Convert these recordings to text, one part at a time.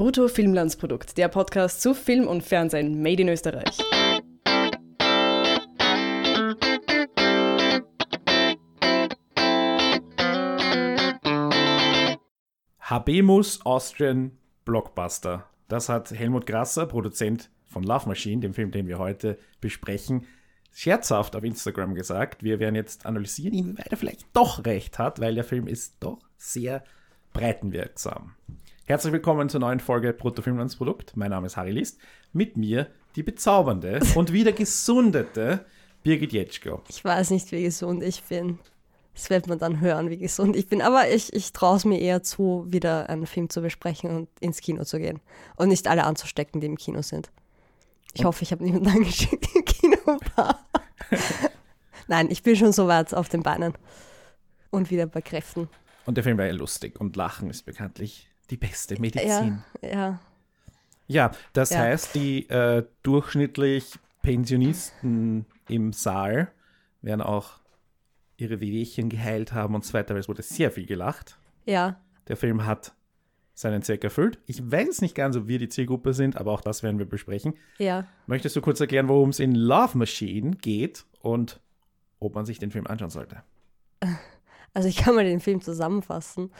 Brutto Filmlandsprodukt, der Podcast zu Film und Fernsehen made in Österreich. Habemus Austrian Blockbuster. Das hat Helmut Grasser, Produzent von Love Machine, dem Film, den wir heute besprechen, scherzhaft auf Instagram gesagt. Wir werden jetzt analysieren, inwieweit er vielleicht doch recht hat, weil der Film ist doch sehr breitenwirksam. Herzlich willkommen zur neuen Folge Bruttofilmlandsprodukt. Mein Name ist Harry List. Mit mir die bezaubernde und wieder gesundete Birgit Jetschko. Ich weiß nicht, wie gesund ich bin. Das wird man dann hören, wie gesund ich bin. Aber ich, ich traue es mir eher zu, wieder einen Film zu besprechen und ins Kino zu gehen. Und nicht alle anzustecken, die im Kino sind. Ich und? hoffe, ich habe niemanden angeschickt, im Kino war. Nein, ich bin schon so weit auf den Beinen. Und wieder bei Kräften. Und der Film war ja lustig. Und Lachen ist bekanntlich die beste Medizin. Ja, ja. Ja, das ja. heißt, die äh, durchschnittlich Pensionisten im Saal werden auch ihre Wehwehchen geheilt haben und so weiter, weil es wurde sehr viel gelacht. Ja. Der Film hat seinen Zweck erfüllt. Ich weiß nicht ganz, ob wir die Zielgruppe sind, aber auch das werden wir besprechen. Ja. Möchtest du kurz erklären, worum es in Love Machine geht und ob man sich den Film anschauen sollte? Also ich kann mal den Film zusammenfassen.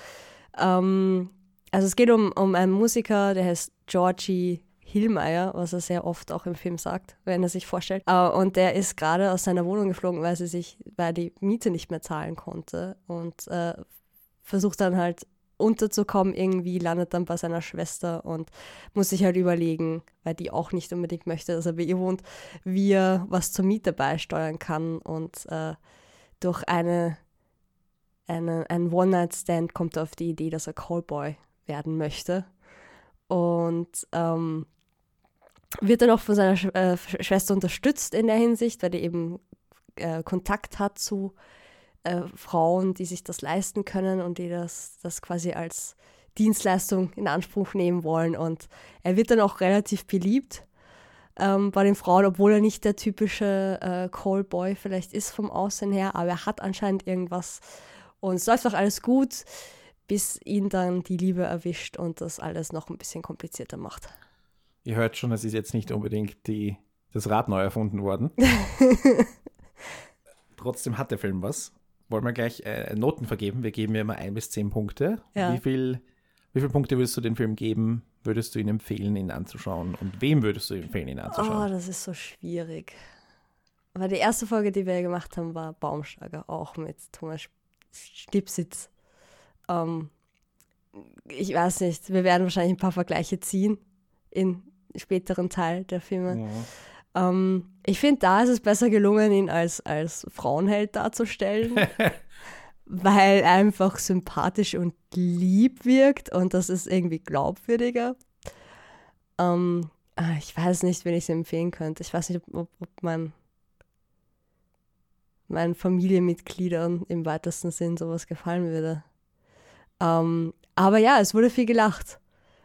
Ähm, also es geht um, um einen Musiker, der heißt Georgie Hillmeier, was er sehr oft auch im Film sagt, wenn er sich vorstellt. Uh, und der ist gerade aus seiner Wohnung geflogen, weil, sie sich, weil die Miete nicht mehr zahlen konnte und uh, versucht dann halt unterzukommen irgendwie, landet dann bei seiner Schwester und muss sich halt überlegen, weil die auch nicht unbedingt möchte, dass er bei ihr wohnt, wie er was zur Miete beisteuern kann und uh, durch eine, eine, einen One-Night-Stand kommt er auf die Idee, dass er Callboy werden möchte und ähm, wird dann auch von seiner Sch äh, Schwester unterstützt in der Hinsicht, weil er eben äh, Kontakt hat zu äh, Frauen, die sich das leisten können und die das, das quasi als Dienstleistung in Anspruch nehmen wollen. Und er wird dann auch relativ beliebt ähm, bei den Frauen, obwohl er nicht der typische äh, Callboy vielleicht ist vom Aussehen her, aber er hat anscheinend irgendwas und es läuft auch alles gut, bis ihn dann die Liebe erwischt und das alles noch ein bisschen komplizierter macht. Ihr hört schon, es ist jetzt nicht unbedingt die, das Rad neu erfunden worden. Trotzdem hat der Film was. Wollen wir gleich äh, Noten vergeben? Wir geben ja immer ein bis zehn Punkte. Ja. Wie, viel, wie viele Punkte würdest du dem Film geben? Würdest du ihn empfehlen, ihn anzuschauen? Und wem würdest du empfehlen, ihn anzuschauen? Oh, das ist so schwierig. Weil die erste Folge, die wir gemacht haben, war Baumschlager, auch mit Thomas Stipsitz. Ähm, ich weiß nicht, wir werden wahrscheinlich ein paar Vergleiche ziehen in späteren Teil der Filme. Ja. Ähm, ich finde, da ist es besser gelungen, ihn als, als Frauenheld darzustellen, weil er einfach sympathisch und lieb wirkt und das ist irgendwie glaubwürdiger. Ähm, ah, ich weiß nicht, wen ich es empfehlen könnte. Ich weiß nicht, ob, ob man meinen Familienmitgliedern im weitesten Sinn sowas gefallen würde. Ähm, aber ja, es wurde viel gelacht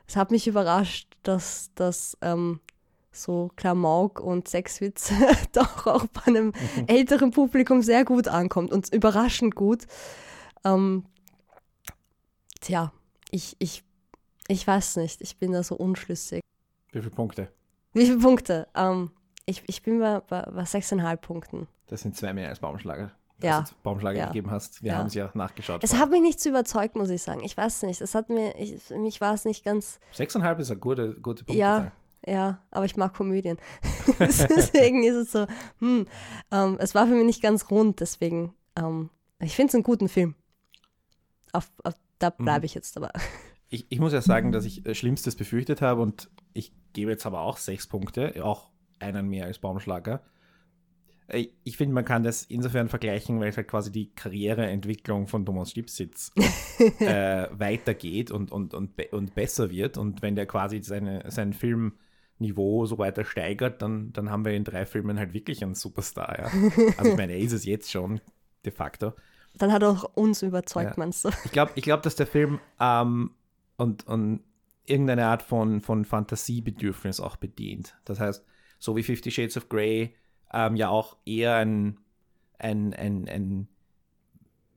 es hat mich überrascht, dass das ähm, so Klamauk und Sexwitz doch auch bei einem älteren Publikum sehr gut ankommt und überraschend gut. Ähm, tja, ich, ich, ich weiß nicht, ich bin da so unschlüssig. Wie viele Punkte? Wie viele Punkte? Ähm, ich, ich bin bei, bei, bei 6,5 Punkten. Das sind zwei mehr als Baumschlager ja. du Baumschlager ja. gegeben hast. Wir ja. haben es ja nachgeschaut. Es hat mich nicht so überzeugt, muss ich sagen. Ich weiß nicht. Es hat mir, ich, für mich war es nicht ganz. Sechseinhalb ist eine gute, gute Punkte. Ja, ja, aber ich mag Komödien. deswegen ist es so, hm, ähm, es war für mich nicht ganz rund, deswegen, ähm, ich finde es einen guten Film. Auf, auf, da bleibe mhm. ich jetzt aber. Ich, ich muss ja sagen, dass ich äh, Schlimmstes befürchtet habe und ich gebe jetzt aber auch sechs Punkte, auch einen mehr als Baumschlager. Äh, ich finde, man kann das insofern vergleichen, weil es halt quasi die Karriereentwicklung von Thomas Stipsitz äh, weitergeht und, und, und, be und besser wird. Und wenn der quasi seine, sein Filmniveau so weiter steigert, dann, dann haben wir in drei Filmen halt wirklich einen Superstar. Ja? Also ich meine, er ist es jetzt schon, de facto. Dann hat er auch uns überzeugt, ja. meinst du? Ich glaube, ich glaub, dass der Film ähm, und, und irgendeine Art von, von Fantasiebedürfnis auch bedient. Das heißt, so wie Fifty Shades of Grey ähm, ja auch eher ein, ein, ein, ein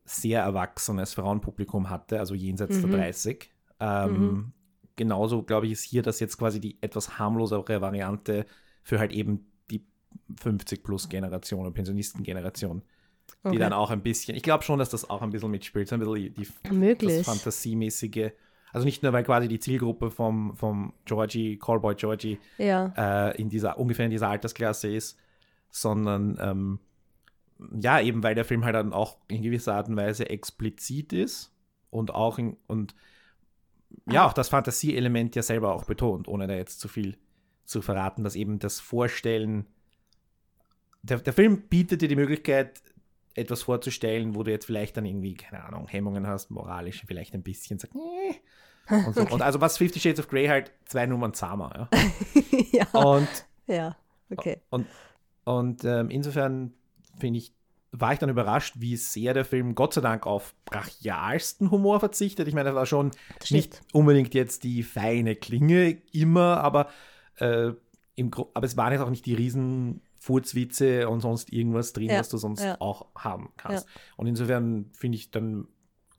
sehr erwachsenes Frauenpublikum hatte, also jenseits mhm. der 30. Ähm, mhm. genauso, glaube ich, ist hier das jetzt quasi die etwas harmlosere Variante für halt eben die 50-plus-Generation und Pensionistengeneration. Die Okay. dann auch ein bisschen, ich glaube schon, dass das auch ein bisschen mitspielt, so ein bisschen die, die Möglich. das Fantasiemäßige. Also nicht nur, weil quasi die Zielgruppe vom, vom Georgie, Callboy Georgie, Ja. äh, in dieser, ungefähr in dieser Altersklasse ist, sondern ähm, ja, eben weil der Film halt dann auch in gewisser Art und Weise explizit ist und auch in, und ja, auch das Fantasieelement ja selber auch betont, ohne da jetzt zu viel zu verraten, dass eben das Vorstellen, der, der Film bietet dir die Möglichkeit, etwas vorzustellen, wo du jetzt vielleicht dann irgendwie, keine Ahnung, Hemmungen hast, moralisch vielleicht ein bisschen sagst, nee. und, so. und also was Fifty Shades of Grey halt zwei Nummern zahmer, ja. ja. Und ja. Okay. und, und ähm, insofern finde ich, war ich dann überrascht, wie sehr der Film Gott sei Dank auf brachialsten Humor verzichtet. Ich meine, das war schon Das nicht unbedingt jetzt die feine Klinge immer, aber, äh, im Gro aber es waren jetzt auch nicht die riesen Furzwitze und sonst irgendwas drin, Ja, was du sonst ja. auch haben kannst. Und insofern finde ich dann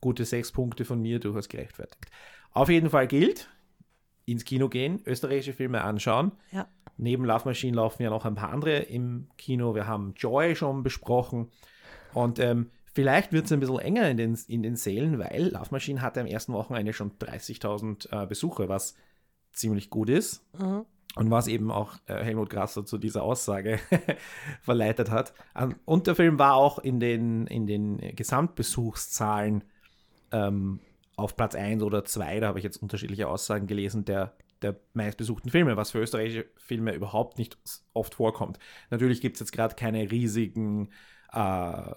gute sechs Punkte von mir durchaus gerechtfertigt. Auf jeden Fall gilt, ins Kino gehen, österreichische Filme anschauen. Ja. Neben Love Machine laufen ja noch ein paar andere im Kino. Wir haben Joy schon besprochen. Und ähm, vielleicht wird es ein bisschen enger in den, in den Sälen, weil Love Machine hatte am ersten Wochenende schon 30.000 äh, Besucher, was ziemlich gut ist. Mhm. Und was eben auch äh, Helmut Grasser zu dieser Aussage verleitet hat. Ähm, Und der Film war auch in den, in den Gesamtbesuchszahlen ähm, auf Platz 1 oder 2, da habe ich jetzt unterschiedliche Aussagen gelesen, der, der meistbesuchten Filme, was für österreichische Filme überhaupt nicht oft vorkommt. Natürlich gibt es jetzt gerade keine riesigen äh,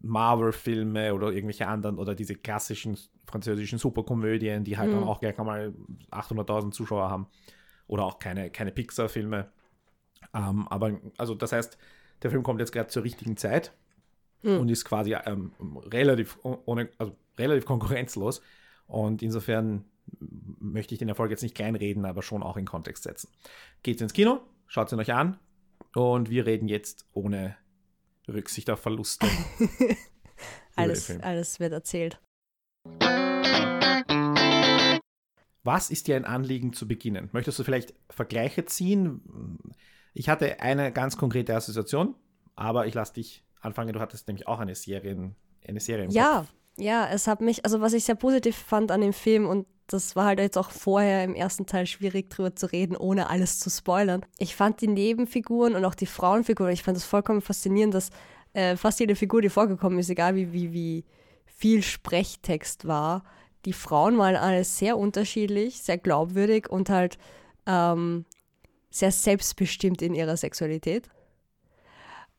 Marvel-Filme oder irgendwelche anderen oder diese klassischen französischen Superkomödien, die halt dann Mhm. auch gleich einmal 800.000 Zuschauer haben. Oder auch keine, keine Pixar-Filme. Ähm, aber, also das heißt, der Film kommt jetzt gerade zur richtigen Zeit Mhm. und ist quasi ähm, relativ, ohne, also relativ konkurrenzlos. Und insofern möchte ich den Erfolg jetzt nicht kleinreden, aber schon auch in Kontext setzen. Geht's ins Kino, schaut ihn euch an und wir reden jetzt ohne Rücksicht auf Verluste. Alles, alles wird erzählt. Was ist dir ein Anliegen zu beginnen? Möchtest du vielleicht Vergleiche ziehen? Ich hatte eine ganz konkrete Assoziation, aber ich lasse dich anfangen. Du hattest nämlich auch eine Serie, eine Serie im Ja, Kopf. ja, es hat mich, also was ich sehr positiv fand an dem Film und das war halt jetzt auch vorher im ersten Teil schwierig drüber zu reden, ohne alles zu spoilern. Ich fand die Nebenfiguren und auch die Frauenfiguren, ich fand das vollkommen faszinierend, dass äh, fast jede Figur, die vorgekommen ist, egal wie, wie, wie viel Sprechtext war, die Frauen waren alle sehr unterschiedlich, sehr glaubwürdig und halt ähm, sehr selbstbestimmt in ihrer Sexualität.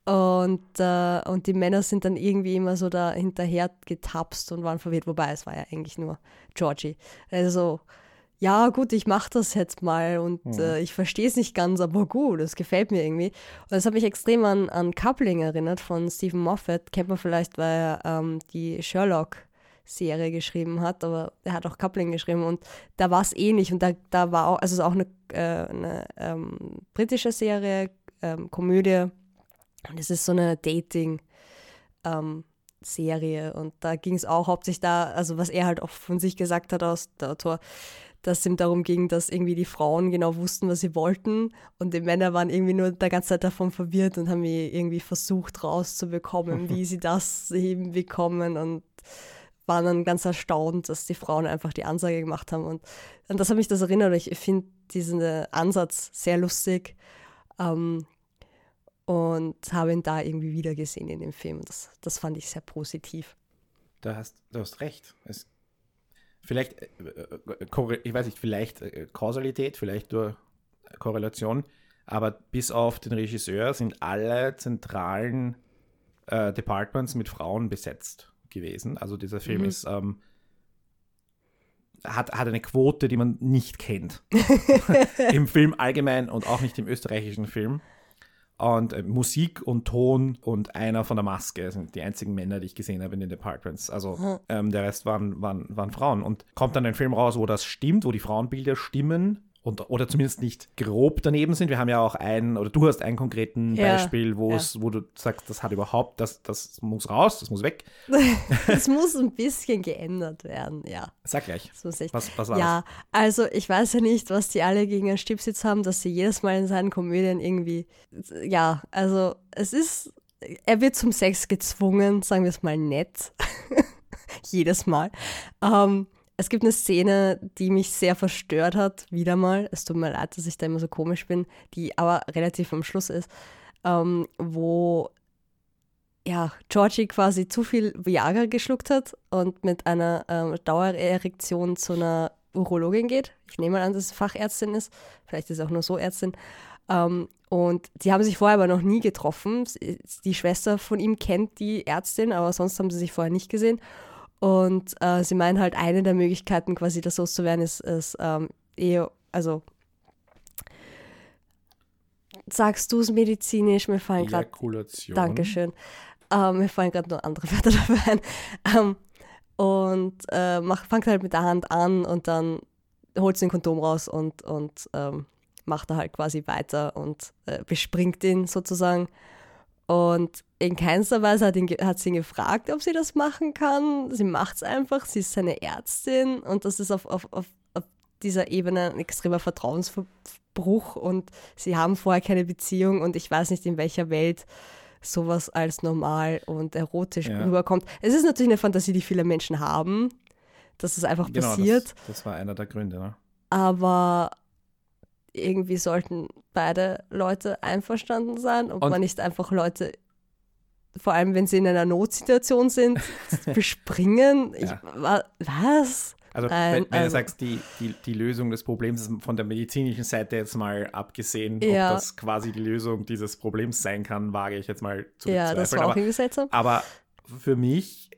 Und, äh, und die Männer sind dann irgendwie immer so da hinterher getapst und waren verwirrt, wobei es war ja eigentlich nur Georgie. Also, ja, gut, ich mach das jetzt mal und Mhm. äh, ich verstehe es nicht ganz, aber gut, das gefällt mir irgendwie. Und das hat mich extrem an, an Coupling erinnert von Stephen Moffat. Kennt man vielleicht, weil er ähm, die Sherlock-Serie geschrieben hat, aber er hat auch Coupling geschrieben und da war es ähnlich und da, da war auch, also es ist auch eine, äh, eine ähm, britische Serie, ähm, Komödie und es ist so eine Dating- ähm, Serie. Und da ging es auch hauptsächlich da, also was er halt auch von sich gesagt hat aus der Autor, dass es ihm darum ging, dass irgendwie die Frauen genau wussten, was sie wollten. Und die Männer waren irgendwie nur der ganze Zeit davon verwirrt und haben irgendwie versucht rauszubekommen, wie sie das eben bekommen und waren dann ganz erstaunt, dass die Frauen einfach die Ansage gemacht haben. Und, und das hat mich das erinnert. Ich finde diesen äh, Ansatz sehr lustig. Ähm, und habe ihn da irgendwie wieder gesehen in dem Film. Das, das fand ich sehr positiv. Du hast, du hast recht. Es, vielleicht, äh, äh, ich weiß nicht, vielleicht äh, Kausalität, vielleicht nur Korrelation, aber bis auf den Regisseur sind alle zentralen äh, Departments mit Frauen besetzt gewesen. Also dieser Film Mhm. ist ähm, hat, hat eine Quote, die man nicht kennt. Im Film allgemein und auch nicht im österreichischen Film. Und äh, Musik und Ton und einer von der Maske sind die einzigen Männer, die ich gesehen habe in den Departments. Also Mhm. ähm, der Rest waren, waren, waren Frauen. Und kommt dann ein Film raus, wo das stimmt, wo die Frauenbilder stimmen und, oder zumindest nicht grob daneben sind. Wir haben ja auch einen, oder du hast einen konkreten Ja, Beispiel, wo ja. es, wo du sagst, das hat überhaupt, das, das muss raus, das muss weg. Es muss ein bisschen geändert werden, ja. Sag gleich. Das. Was, was war ja, also ich weiß ja nicht, was die alle gegen einen Stipsitz haben, dass sie jedes Mal in seinen Komödien irgendwie, ja, also es ist, er wird zum Sex gezwungen, sagen wir es mal nett, jedes Mal. Ähm, es gibt eine Szene, die mich sehr verstört hat, wieder mal. Es tut mir leid, dass ich da immer so komisch bin, die aber relativ am Schluss ist, ähm, wo ja, Georgie quasi zu viel Viagra geschluckt hat und mit einer ähm, Dauererektion zu einer Urologin geht. Ich nehme mal an, dass es Fachärztin ist. Vielleicht ist es auch nur so Ärztin. Ähm, und die haben sich vorher aber noch nie getroffen. Die Schwester von ihm kennt die Ärztin, aber sonst haben sie sich vorher nicht gesehen. Und äh, sie meinen halt, eine der Möglichkeiten, quasi das loszuwerden, ist, ist ähm, eher, also sagst du es medizinisch, mir fallen gerade Ejakulation. Dankeschön. Ähm, mir fallen gerade noch andere Wörter dafür ein. Ähm, und äh, macht, fangt halt mit der Hand an und dann holt sie ein Kondom raus und, und ähm, macht er halt quasi weiter und äh, bespringt ihn sozusagen. Und in keinster Weise hat, ihn, hat sie ihn gefragt, ob sie das machen kann. Sie macht es einfach, sie ist seine Ärztin und das ist auf, auf, auf, auf dieser Ebene ein extremer Vertrauensbruch und sie haben vorher keine Beziehung und ich weiß nicht, in welcher Welt sowas als normal und erotisch Ja. rüberkommt. Es ist natürlich eine Fantasie, die viele Menschen haben, dass es einfach Genau, passiert, Das, das war einer der Gründe. Ne? aber irgendwie sollten beide Leute einverstanden sein und, Und- man nicht einfach Leute, vor allem wenn sie in einer Notsituation sind, bespringen. Ich, Ja. wa, was? Also, Nein, wenn, wenn also- du sagst, die, die, die Lösung des Problems von der medizinischen Seite jetzt mal abgesehen, Ja. ob das quasi die Lösung dieses Problems sein kann, wage ich jetzt mal zu Ja, das bezweifeln. war auch aber, irgendwie seltsam. aber für mich,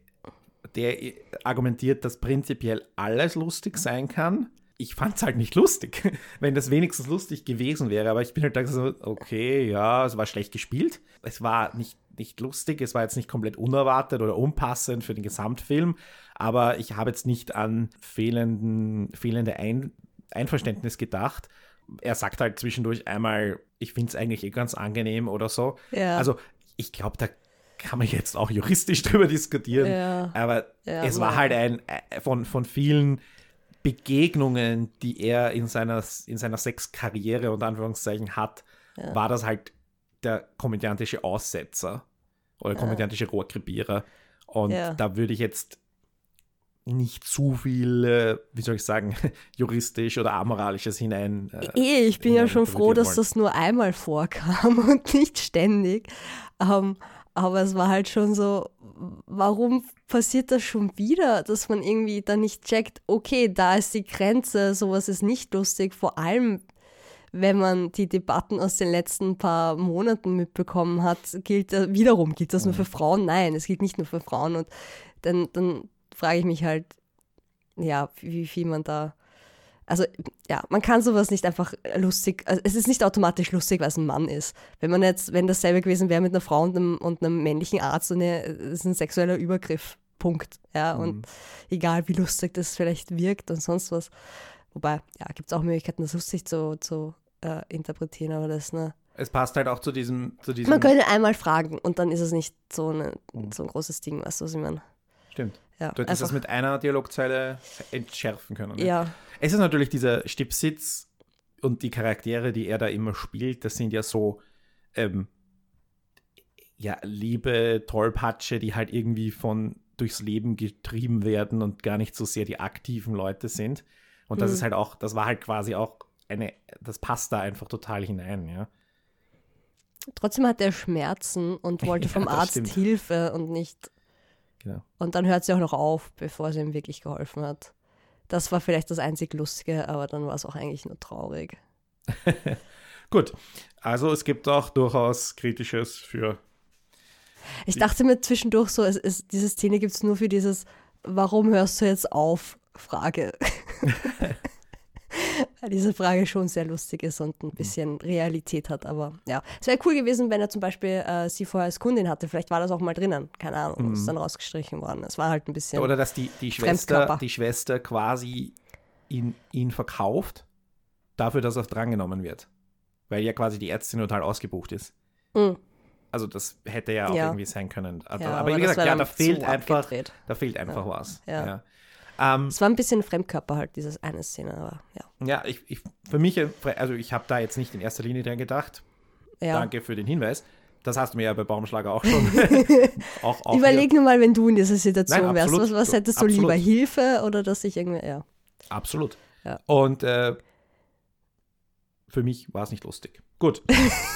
der argumentiert, dass prinzipiell alles lustig sein kann. Ich fand es halt nicht lustig, wenn das wenigstens lustig gewesen wäre. Aber ich bin halt da so, okay, ja, es war schlecht gespielt. Es war nicht, nicht lustig, es war jetzt nicht komplett unerwartet oder unpassend für den Gesamtfilm. Aber ich habe jetzt nicht an fehlenden, fehlende Ein Einverständnis gedacht. Er sagt halt zwischendurch einmal, ich finde es eigentlich eh ganz angenehm oder so. Ja. Also ich glaube, da kann man jetzt auch juristisch drüber diskutieren. Ja. Aber Ja, es war halt ein äh, von, von vielen Begegnungen, die er in seiner, in seiner Sexkarriere und Anführungszeichen hat, war das halt der komödiantische Aussetzer oder komödiantische Rohrkrepierer. Und Ja. da würde ich jetzt nicht zu viel, wie soll ich sagen, juristisch oder amoralisches hinein. Äh, Eh, ich bin ja schon froh, dass interpretieren das nur einmal vorkam und nicht ständig. Ähm, aber es war halt schon so, warum passiert das schon wieder, dass man irgendwie dann nicht checkt, okay, da ist die Grenze, sowas ist nicht lustig, vor allem wenn man die Debatten aus den letzten paar Monaten mitbekommen hat, gilt wiederum, gilt das nur für Frauen? Nein, es gilt nicht nur für Frauen. Und dann, dann frage ich mich halt, ja, wie viel man da also ja, man kann sowas nicht einfach lustig, also es ist nicht automatisch lustig, weil es ein Mann ist. Wenn man jetzt, wenn dasselbe gewesen wäre mit einer Frau und einem, und einem männlichen Arzt, und eine, das ist ein sexueller Übergriff. Punkt. Ja, und egal wie lustig das vielleicht wirkt und sonst was. Wobei, ja, gibt es auch Möglichkeiten, das lustig zu, zu äh, interpretieren, aber das, ne. Es passt halt auch zu diesem, zu diesem Man könnte einmal fragen und dann ist es nicht so, eine, so ein großes Ding, weißt du, was ich meine? Stimmt. Ja, Du hättest das mit einer Dialogzeile entschärfen können. Ne? Ja, Es ist natürlich dieser Stipsitz und die Charaktere, die er da immer spielt, das sind ja so ähm, ja, liebe Tollpatsche, die halt irgendwie von durchs Leben getrieben werden und gar nicht so sehr die aktiven Leute sind. Und das Mhm. ist halt auch, das war halt quasi auch eine, das passt da einfach total hinein, ja. trotzdem hat er Schmerzen und wollte Ja, vom Arzt stimmt. Hilfe und nicht Genau. Und dann hört sie auch noch auf, bevor sie ihm wirklich geholfen hat. Das war vielleicht das einzig Lustige, aber dann war es auch eigentlich nur traurig. Gut, also es gibt auch durchaus Kritisches für Ich dachte mir zwischendurch so, es ist, diese Szene gibt es nur für dieses Warum hörst du jetzt auf? Frage. Weil diese Frage schon sehr lustig ist und ein bisschen Realität hat, aber ja. Es wäre cool gewesen, wenn er zum Beispiel äh, sie vorher als Kundin hatte. Vielleicht war das auch mal drinnen. Keine Ahnung, ist dann rausgestrichen worden. Es war halt ein bisschen. Oder dass die, die, Schwester, die Schwester quasi ihn, ihn verkauft dafür, dass er drangenommen wird. Weil ja quasi die Ärztin total ausgebucht ist. Mhm. Also das hätte ja auch Ja. irgendwie sein können. Also, Ja, aber, wie gesagt, ja, da fehlt einfach, da fehlt einfach was. Ja. Ähm, Es war ein bisschen Fremdkörper halt, dieses eine Szene, aber ja. ja, ich, ich, für mich, also ich habe da jetzt nicht in erster Linie dran gedacht. ja. Danke für den Hinweis. Das hast du mir ja bei Baumschlager auch schon. auch, auch Überleg nur mal, wenn du in dieser Situation Nein, wärst. Was, was hättest du Absolut. lieber? Hilfe oder dass ich irgendwie, ja. Absolut. Ja. Und äh, für mich war es nicht lustig. Gut.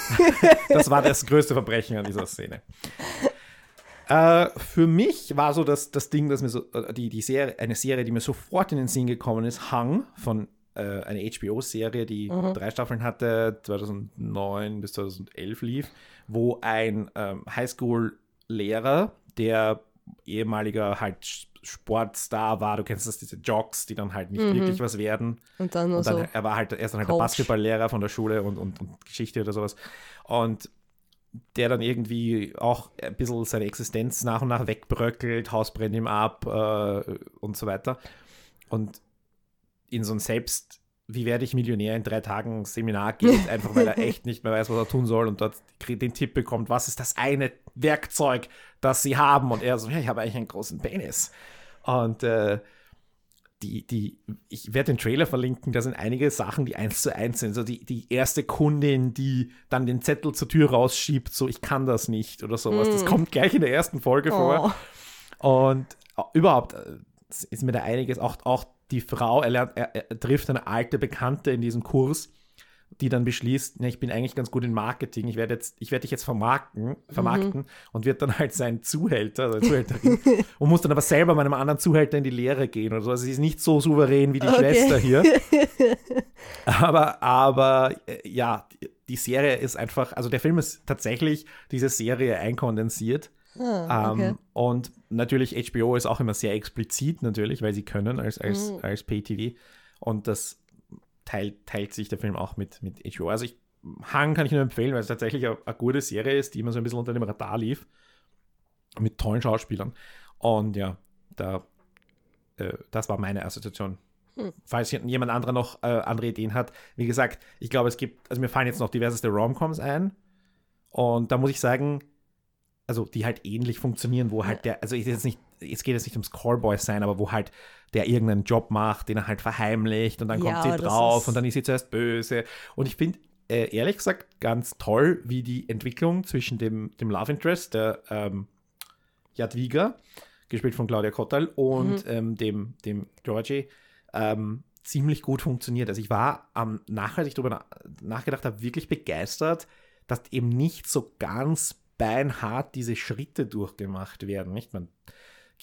das war das größte Verbrechen an dieser Szene. Äh, für mich war so das, das Ding, dass mir so, äh, die, die Serie, eine Serie, die mir sofort in den Sinn gekommen ist, Hang von äh, einer HBO-Serie, die drei Staffeln hatte, 2009 bis 2011 lief, wo ein ähm, Highschool-Lehrer, der ehemaliger halt Sportstar war, du kennst das, diese Jocks, die dann halt nicht wirklich was werden, Und dann und dann, so. er war halt, er ist dann halt der Coach. Basketballlehrer von der Schule und, und, und Geschichte oder sowas. Und der dann irgendwie auch ein bisschen seine Existenz nach und nach wegbröckelt, Haus brennt ihm ab äh, und so weiter. Und in so ein Selbst, wie werde ich Millionär in drei Tagen Seminar geht, einfach weil er echt nicht mehr weiß, was er tun soll und dort den Tipp bekommt, was ist das eine Werkzeug, das sie haben? Und er so, ja, ich habe eigentlich einen großen Penis. Und äh, die, die, ich werde den Trailer verlinken, da sind einige Sachen, die eins zu eins sind. So die, die erste Kundin, die dann den Zettel zur Tür rausschiebt, so ich kann das nicht oder sowas. Das kommt gleich in der ersten Folge vor. Oh. Und äh, überhaupt äh, ist mir da einiges, auch, auch die Frau, er, lernt, er, er trifft eine alte Bekannte in diesem Kurs, die dann beschließt, ne, ich bin eigentlich ganz gut in Marketing, ich werde jetzt, ich werde dich jetzt vermarkten, vermarkten und wird dann halt sein Zuhälter oder Zuhälterin und muss dann aber selber meinem anderen Zuhälter in die Lehre gehen oder so. Also sie ist nicht so souverän wie die Okay. Schwester hier. aber, aber äh, ja, die, die Serie ist einfach, also der Film ist tatsächlich diese Serie einkondensiert. Ah, okay. Ähm, und natürlich, HBO ist auch immer sehr explizit, natürlich, weil sie können als, als, Mhm. als Pay-TV. Und das teilt, teilt sich der Film auch mit, mit HBO. Also ich, Hang kann ich nur empfehlen, weil es tatsächlich eine, eine gute Serie ist, die immer so ein bisschen unter dem Radar lief. Mit tollen Schauspielern. Und ja, da, äh, das war meine Assoziation. Hm. Falls jemand anderer noch äh, andere Ideen hat, wie gesagt, ich glaube, es gibt, also mir fallen jetzt noch diverseste Romcoms ein. Und da muss ich sagen, also die halt ähnlich funktionieren, wo halt der, also ist jetzt nicht, jetzt geht es nicht ums Callboy sein, aber wo halt der irgendeinen Job macht, den er halt verheimlicht und dann Ja, kommt sie drauf und dann ist sie zuerst böse. Und ich finde, äh, ehrlich gesagt, ganz toll, wie die Entwicklung zwischen dem, dem Love Interest, der ähm, Jadwiga, gespielt von Claudia Kottal, und ähm, dem, dem Georgie, ähm, ziemlich gut funktioniert. Also ich war am nachher, als ich darüber na nachgedacht habe, wirklich begeistert, dass eben nicht so ganz beinhart diese Schritte durchgemacht werden. Nicht? Man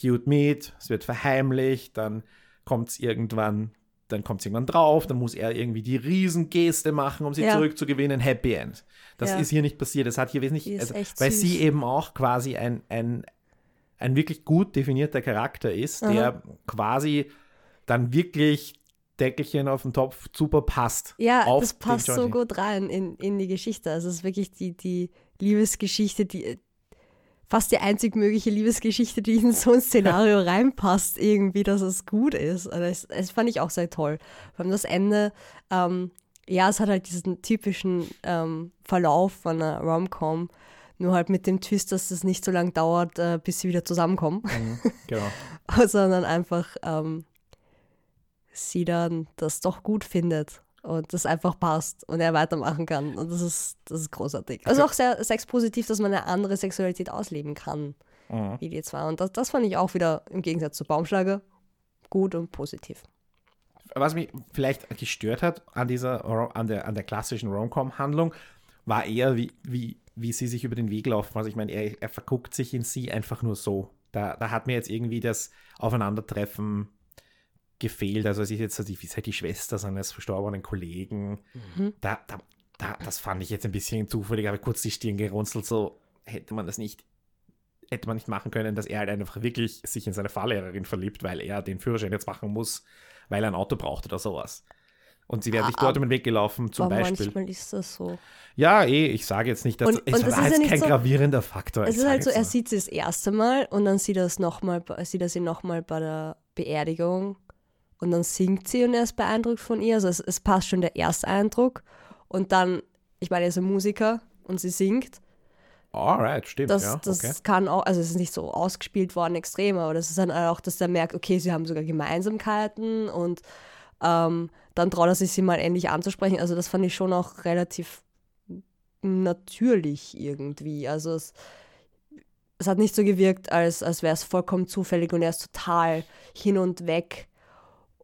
cute mit, es wird verheimlicht, dann kommt es irgendwann, dann kommt irgendwann drauf, dann muss er irgendwie die Riesengeste machen, um sie Ja. zurückzugewinnen. Happy End. Das Ja. ist hier nicht passiert. Das hat hier wesentlich, also, weil süß. sie eben auch quasi ein, ein, ein wirklich gut definierter Charakter ist, der quasi dann wirklich Deckelchen auf den Topf super passt. Ja, das passt so gut rein in, in die Geschichte. Also es ist wirklich die, die Liebesgeschichte, die fast die einzig mögliche Liebesgeschichte, die in so ein Szenario reinpasst, irgendwie, dass es gut ist. Also das, das fand ich auch sehr toll. Vor allem das Ende, ähm, ja, es hat halt diesen typischen ähm, Verlauf von einer Rom-Com, nur halt mit dem Twist, dass es nicht so lange dauert, äh, bis sie wieder zusammenkommen, Mhm, genau. sondern einfach ähm, sie dann das doch gut findet und das einfach passt und er weitermachen kann. Und das ist, das ist großartig. Also auch sehr sexpositiv, dass man eine andere Sexualität ausleben kann, Mhm. wie die zwei. Und das, das fand ich auch wieder im Gegensatz zu Baumschlager gut und positiv. was mich vielleicht gestört hat an dieser, an der, an der klassischen Rom-Com-Handlung, war eher, wie, wie, wie sie sich über den Weg laufen. Also ich meine, er, er verguckt sich in sie einfach nur so. Da, da hat mir jetzt irgendwie das Aufeinandertreffen gefehlt. Also es ist jetzt so die, wie ist halt die Schwester seines verstorbenen Kollegen. Da, da, da, das fand ich jetzt ein bisschen zufällig, aber kurz die Stirn gerunzelt, so hätte man das nicht, hätte man nicht machen können, dass er halt einfach wirklich sich in seine Fahrlehrerin verliebt, weil er den Führerschein jetzt machen muss, weil er ein Auto braucht oder sowas. Und sie sich Ah, dort über den Weg gelaufen, zum Aber Beispiel. manchmal ist das so. Ja, eh, ich sage jetzt nicht, dass Und- es und das war ist ja jetzt nicht kein so- gravierender Faktor. Es ist halt so, er sieht sie das erste Mal und dann er es sieht er sie nochmal bei der Beerdigung und dann singt sie und er ist beeindruckt von ihr. Also es, es passt schon der Ersteindruck. Und dann, ich meine, er ist ein Musiker und sie singt. Alright, stimmt. Das, ja, das okay. kann auch, also es ist nicht so ausgespielt worden extrem, aber das ist dann auch, dass er merkt, okay, sie haben sogar Gemeinsamkeiten und ähm, dann traut er sich, sie mal endlich anzusprechen. Also das fand ich schon auch relativ natürlich irgendwie. Also es, es hat nicht so gewirkt, als, als wäre es vollkommen zufällig und er ist total hin und weg,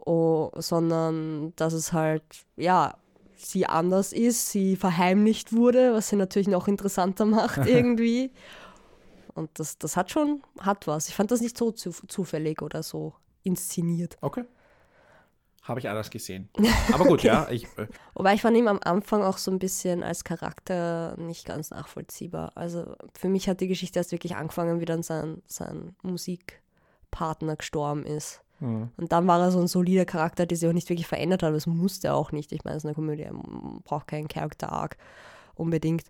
oh, sondern dass es halt, ja, sie anders ist, sie verheimlicht wurde, was sie natürlich noch interessanter macht irgendwie. Und das, das hat schon, hat was. Ich fand das nicht so zu, zufällig oder so inszeniert. Okay. Habe ich alles gesehen. Aber gut, ja. Ich, äh, Wobei ich fand ihn am Anfang auch so ein bisschen als Charakter nicht ganz nachvollziehbar. Also für mich hat die Geschichte erst wirklich angefangen, wie dann sein, sein Musikpartner gestorben ist. Hm. Und dann war er so ein solider Charakter, der sich auch nicht wirklich verändert hat. Das musste er auch nicht. Ich meine, es ist eine Komödie, man braucht keinen Character Arc unbedingt.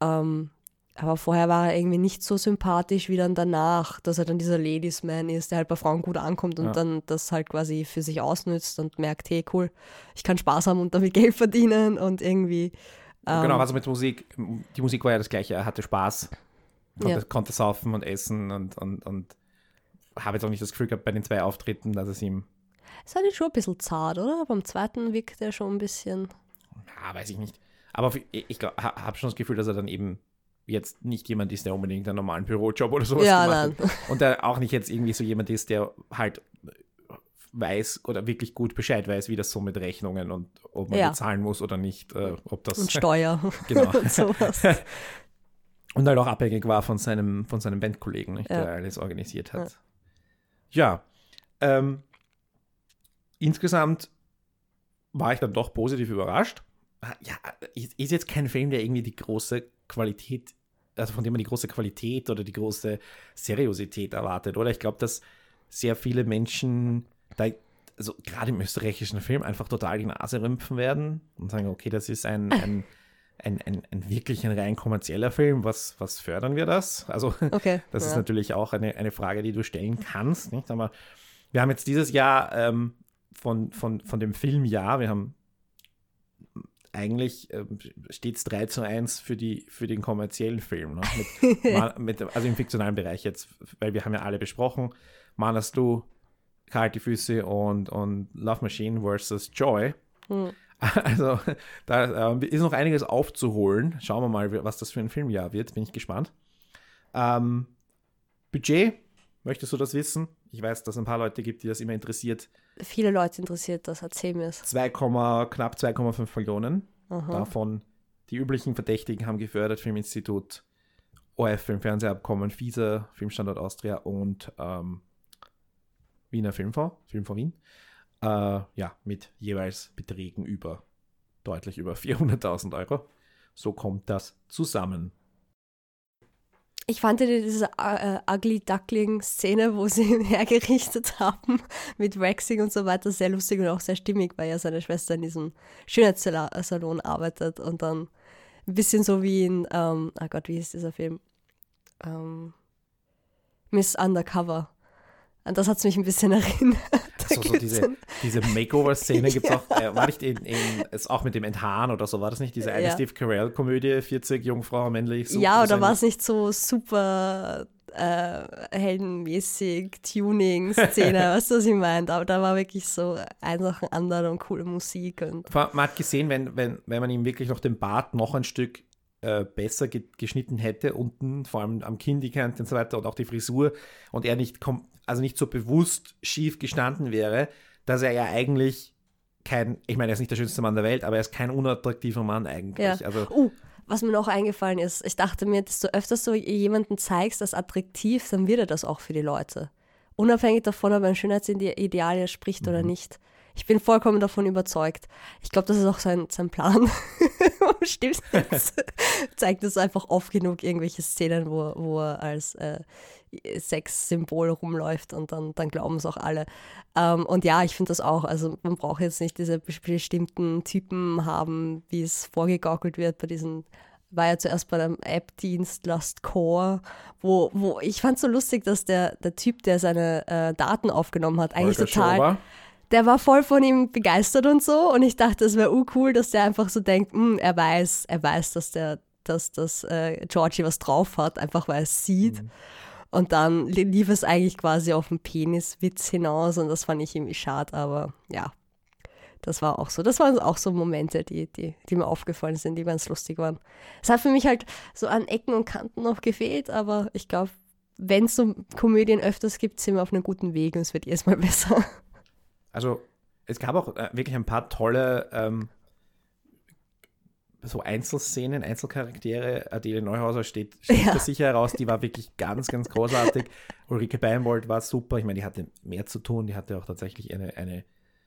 Ähm, aber vorher war er irgendwie nicht so sympathisch wie dann danach, dass er dann dieser Ladies Man ist, der halt bei Frauen gut ankommt und Ja. dann das halt quasi für sich ausnützt und merkt, hey cool, ich kann Spaß haben und damit Geld verdienen und irgendwie. Ähm, genau, also mit Musik, die Musik war ja das gleiche, er hatte Spaß, konnte, Ja. konnte saufen und essen und, und, und habe jetzt auch nicht das Gefühl gehabt bei den zwei Auftritten, dass es ihm, Es war jetzt schon ein bisschen zart, oder? Beim zweiten wirkt er schon ein bisschen. ja, weiß ich nicht. Aber ich, habe schon das Gefühl, dass er dann eben jetzt nicht jemand ist, der unbedingt einen normalen Bürojob oder sowas Ja, gemacht hat. Und der auch nicht jetzt irgendwie so jemand ist, der halt weiß oder wirklich gut Bescheid weiß, wie das so mit Rechnungen und ob man Ja. bezahlen muss oder nicht, äh, ob das Und Steuer Genau. und sowas. Und halt auch abhängig war von seinem, von seinem Bandkollegen, nicht, Ja. der alles organisiert hat. Ja. ähm, insgesamt war ich dann doch positiv überrascht. Ja, ist ist jetzt kein Film, der irgendwie die große Qualität, also von dem man die große Qualität oder die große Seriosität erwartet, oder? Ich glaube, dass sehr viele Menschen da, also gerade im österreichischen Film, einfach total die Nase rümpfen werden und sagen, okay, das ist ein, ein, ein, ein, ein wirklich ein rein kommerzieller Film, was, was fördern wir das? Also Okay. das ist ja. natürlich auch eine, eine Frage, die du stellen kannst. Nicht? Aber wir haben jetzt dieses Jahr ähm, von, von, von dem Filmjahr, wir haben eigentlich ähm, steht es 3 zu 1 für, die, für den kommerziellen Film. Ne? Mit, mit, also im fiktionalen Bereich jetzt, weil wir haben ja alle besprochen, Manas Du, Kalte Füße und, und Love Machine versus Joy. Hm. Also da ähm, ist noch einiges aufzuholen. Schauen wir mal, was das für ein Filmjahr wird. Bin ich gespannt. Ähm, Budget, möchtest du das wissen? Ich weiß, dass es ein paar Leute gibt, die das immer interessiert. Viele Leute interessiert das, erzähl mir es. 2, knapp 2,5 Millionen. Aha. Davon die üblichen Verdächtigen haben gefördert, Filminstitut, ORF Filmfernsehabkommen, FISA, Filmstandort Austria und ähm, Wiener Filmfonds, Filmfonds Wien. Äh, ja, mit jeweils Beträgen über, deutlich über 400.000 Euro. So kommt das zusammen. Ich fand diese äh, Ugly Duckling-Szene, wo sie ihn hergerichtet haben mit Waxing und so weiter, sehr lustig und auch sehr stimmig, weil ja seine Schwester in diesem Schönheitssalon arbeitet und dann ein bisschen so wie in, ähm, oh Gott, wie ist dieser Film? Ähm, Miss Undercover. An das hat es mich ein bisschen erinnert. So, so diese, diese Makeover-Szene gibt es auch, äh, war nicht in, in, ist auch mit dem Enthaaren oder so, war das nicht diese eine Ja. Steve Carell-Komödie, 40 Jungfrau, männlich? sucht ja, oder war es nicht so super äh, heldenmäßig Tuning-Szene, weißt du, was ich meine? Aber da war wirklich so ein nach dem anderen und coole Musik und Man hat gesehen, wenn, wenn, wenn man ihm wirklich noch den Bart noch ein Stück äh, besser ge geschnitten hätte, unten, vor allem am Kinn die Kante und so weiter und auch die Frisur und er nicht, kom also nicht so bewusst schief gestanden wäre, dass er ja eigentlich kein, ich meine, er ist nicht der schönste Mann der Welt, aber er ist kein unattraktiver Mann eigentlich. Ja. Also, Uh, was mir noch eingefallen ist, ich dachte mir, desto öfter du jemanden zeigst als attraktiv, dann wird er das auch für die Leute. Unabhängig davon, ob er ein Schönheitsideal spricht oder nicht. Ich bin vollkommen davon überzeugt. Ich glaube, das ist auch sein, sein Plan. Stimmt? Zeigt es einfach oft genug irgendwelche Szenen, wo, wo er als äh, Sexsymbol rumläuft und dann, dann glauben es auch alle. Ähm, und ja, ich finde das auch. Also man braucht jetzt nicht diese bes- bestimmten Typen haben, wie es vorgegaukelt wird bei diesen war ja zuerst bei dem App-Dienst Last Core, wo, wo ich fand so lustig, dass der, der Typ, der seine äh, Daten aufgenommen hat, eigentlich Holger total, Schober, der war voll von ihm begeistert und so. Und ich dachte, es wäre cool, dass der einfach so denkt, hm, er weiß, er weiß, dass der, dass das äh, Georgie was drauf hat, einfach weil er es sieht. Mhm. Und dann lief es eigentlich quasi auf den Peniswitz hinaus und das fand ich irgendwie schade, aber ja, das war auch so. Das waren auch so Momente, die, die, die mir aufgefallen sind, die ganz lustig waren. Es hat für mich halt so an Ecken und Kanten noch gefehlt, aber ich glaube, wenn es so Komödien öfters gibt, sind wir auf einem guten Weg und es wird jedes Mal besser. Also, es gab auch äh, wirklich ein paar tolle ähm, so Einzelszenen, Einzelcharaktere. Adele Neuhauser steht, steht ja. sicher heraus. Die war wirklich ganz, ganz großartig. Ulrike Beimbold war super. Ich meine, die hatte mehr zu tun. Die hatte auch tatsächlich eine, eine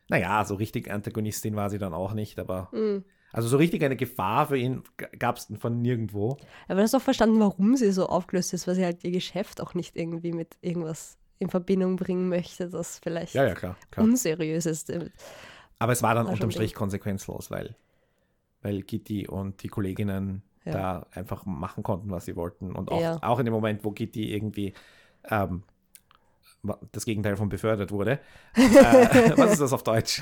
naja, so richtig Antagonistin war sie dann auch nicht, aber. Mhm. Also so richtig eine Gefahr für ihn gab es von nirgendwo. Aber du hast auch verstanden, warum sie so aufgelöst ist, weil sie halt ihr Geschäft auch nicht irgendwie mit irgendwas in Verbindung bringen möchte, das vielleicht ja, ja, klar, klar. unseriös ist. Aber es war dann unterm Strich konsequenzlos, weil, weil Gitti und die Kolleginnen ja. da einfach machen konnten, was sie wollten. Und auch, ja. auch in dem Moment, wo Gitti irgendwie ähm, das Gegenteil von befördert wurde. äh, was ist das auf Deutsch?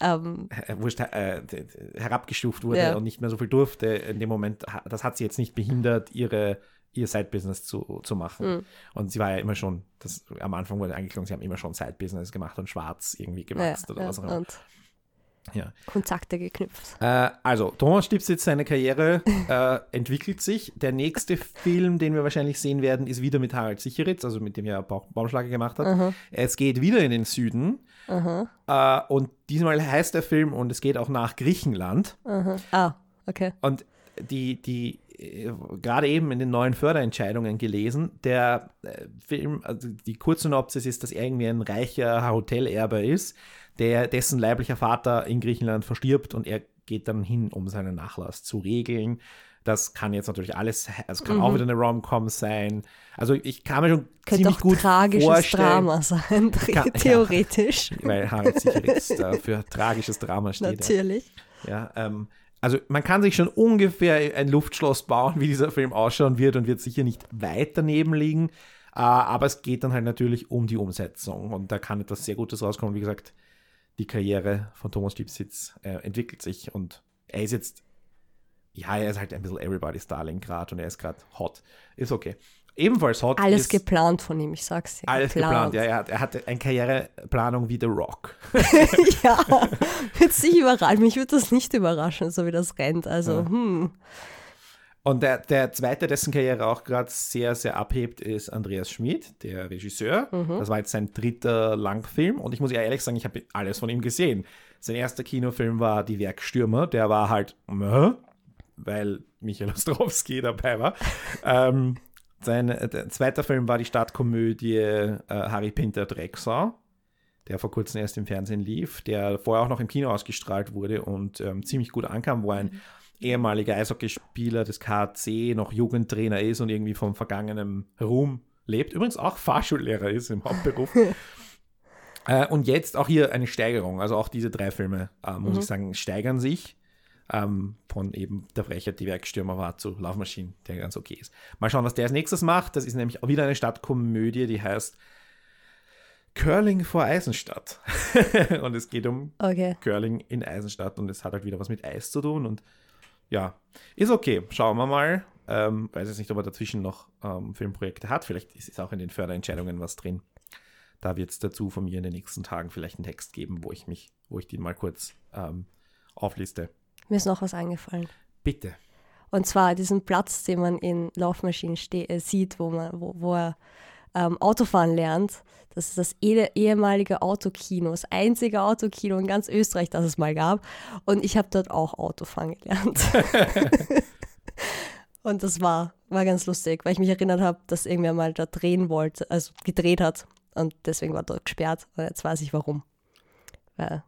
Um, ähm. Wurscht, äh, herabgestuft wurde ja. und nicht mehr so viel durfte. In dem Moment, das hat sie jetzt nicht behindert, ihre, ihr Side-Business zu, zu machen. Mhm. Und sie war ja immer schon, das, am Anfang wurde angeklungen, sie haben immer schon Side-Business gemacht und schwarz irgendwie gewachsen ja, oder was auch immer. Ja. Kontakte geknüpft. Äh, also, Thomas Stipsitz, seine Karriere äh, entwickelt sich. Der nächste Film, den wir wahrscheinlich sehen werden, ist wieder mit Harald Sicheritz, also mit dem er ba Baumschlager gemacht hat. Aha. Es geht wieder in den Süden. Äh, und diesmal heißt der Film, und es geht auch nach Griechenland. Aha. Ah, okay. Und die, die äh, gerade eben in den neuen Förderentscheidungen gelesen, der äh, Film, also die Kurzsynopsis ist, dass er irgendwie ein reicher Hotelerbe ist der, dessen leiblicher Vater in Griechenland verstirbt und er geht dann hin, um seinen Nachlass zu regeln. Das kann jetzt natürlich alles, es kann mhm. auch wieder eine Rom-Com sein. Also ich kann mir schon Könnte ziemlich auch gut tragisches vorstellen. Drama sein, kann, theoretisch. Ja, weil Harald Sicheritz da für tragisches Drama steht. Natürlich. Ja, ähm, also man kann sich schon ungefähr ein Luftschloss bauen, wie dieser Film ausschauen wird und wird sicher nicht weit daneben liegen. Uh, aber es geht dann halt natürlich um die Umsetzung und da kann etwas sehr Gutes rauskommen. Wie gesagt, die Karriere von Thomas Stipsitz äh, entwickelt sich und er ist jetzt, ja, er ist halt ein bisschen Everybody's Darling gerade und er ist gerade hot. Ist okay. Ebenfalls hot. Alles geplant von ihm, ich sag's dir. Alles geplant, geplant ja. Er, hat, er hatte eine Karriereplanung wie The Rock. ja, wird sich überraschen. Mich würde das nicht überraschen, so wie das rennt. Also, ja. hm. Und der, der zweite, dessen Karriere auch gerade sehr, sehr abhebt, ist Andreas Schmid, der Regisseur. Mhm. Das war jetzt sein dritter Langfilm und ich muss ja ehrlich sagen, ich habe alles von ihm gesehen. Sein erster Kinofilm war Die Werkstürmer, der war halt, weil Michael Ostrowski dabei war. ähm, sein äh, zweiter Film war die Stadtkomödie äh, Harry Pinter Drecksau, der vor kurzem erst im Fernsehen lief, der vorher auch noch im Kino ausgestrahlt wurde und ähm, ziemlich gut ankam, wo ein mhm ehemaliger Eishockeyspieler des KC, noch Jugendtrainer ist und irgendwie vom vergangenen Ruhm lebt. Übrigens auch Fahrschullehrer ist im Hauptberuf. äh, und jetzt auch hier eine Steigerung. Also auch diese drei Filme, äh, muss mhm. ich sagen, steigern sich. Ähm, von eben der Frechheit, die Werkstürmer war, zu Laufmaschinen, der ganz okay ist. Mal schauen, was der als nächstes macht. Das ist nämlich auch wieder eine Stadtkomödie, die heißt Curling vor Eisenstadt. und es geht um okay. Curling in Eisenstadt und es hat halt wieder was mit Eis zu tun und ja, ist okay. Schauen wir mal. Ähm, weiß jetzt nicht, ob er dazwischen noch ähm, Filmprojekte hat. Vielleicht ist es auch in den Förderentscheidungen was drin. Da wird es dazu von mir in den nächsten Tagen vielleicht einen Text geben, wo ich mich, wo ich den mal kurz ähm, aufliste. Mir ist noch was eingefallen. Bitte. Und zwar diesen Platz, den man in Laufmaschinen äh, sieht, wo, man, wo, wo er ähm, Autofahren lernt. Das ist das ehemalige Autokino, das einzige Autokino in ganz Österreich, das es mal gab. Und ich habe dort auch Autofahren gelernt. und das war, war ganz lustig, weil ich mich erinnert habe, dass irgendwer mal da drehen wollte, also gedreht hat. Und deswegen war dort gesperrt. Und jetzt weiß ich warum. Weil,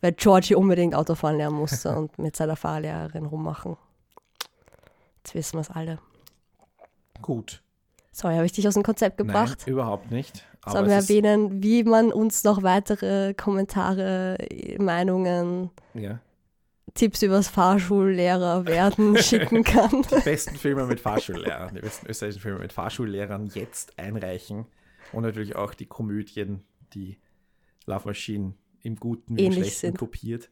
weil Georgie unbedingt Autofahren lernen musste und mit seiner Fahrlehrerin rummachen. Jetzt wissen wir es alle. Gut. Sorry, habe ich dich aus dem Konzept gebracht? Nein, überhaupt nicht. Sollen wir erwähnen, wie man uns noch weitere Kommentare, Meinungen, ja. Tipps übers Fahrschullehrer werden schicken kann? Die besten Filme mit Fahrschullehrern, die besten österreichischen Filme mit Fahrschullehrern jetzt einreichen. Und natürlich auch die Komödien, die Love Machine im Guten wie im Schlechten sind. kopiert.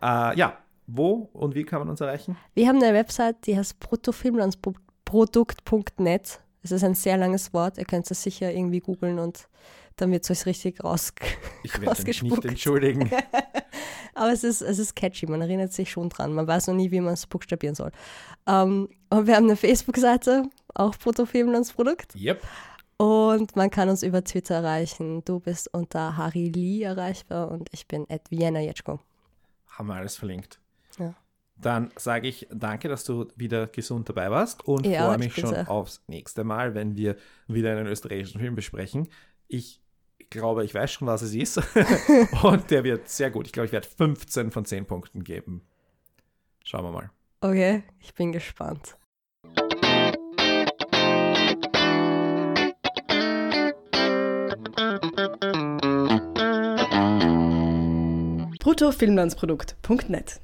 Äh, ja, wo und wie kann man uns erreichen? Wir haben eine Website, die heißt bruttofilmlandsprodukt.net. Es ist ein sehr langes Wort. Ihr könnt es sicher irgendwie googeln und dann wird es euch richtig raus, Ich werde mich nicht entschuldigen. Aber es ist, es ist catchy, man erinnert sich schon dran. Man weiß noch nie, wie man es buchstabieren soll. Ähm, und wir haben eine Facebook-Seite, auch Bruttofilmlandsprodukt. yep. Und man kann uns über Twitter erreichen. Du bist unter Harry Lee erreichbar und ich bin at Vienna Jetschko. Haben wir alles verlinkt. Dann sage ich danke, dass du wieder gesund dabei warst und Ja, freue ich mich schon sehr. aufs nächste Mal, wenn wir wieder einen österreichischen Film besprechen. Ich glaube, ich weiß schon, was es ist. und der wird sehr gut. Ich glaube, ich werde 15 von 10 Punkten geben. Schauen wir mal. Okay, ich bin gespannt. bruttofilmlandsprodukt.net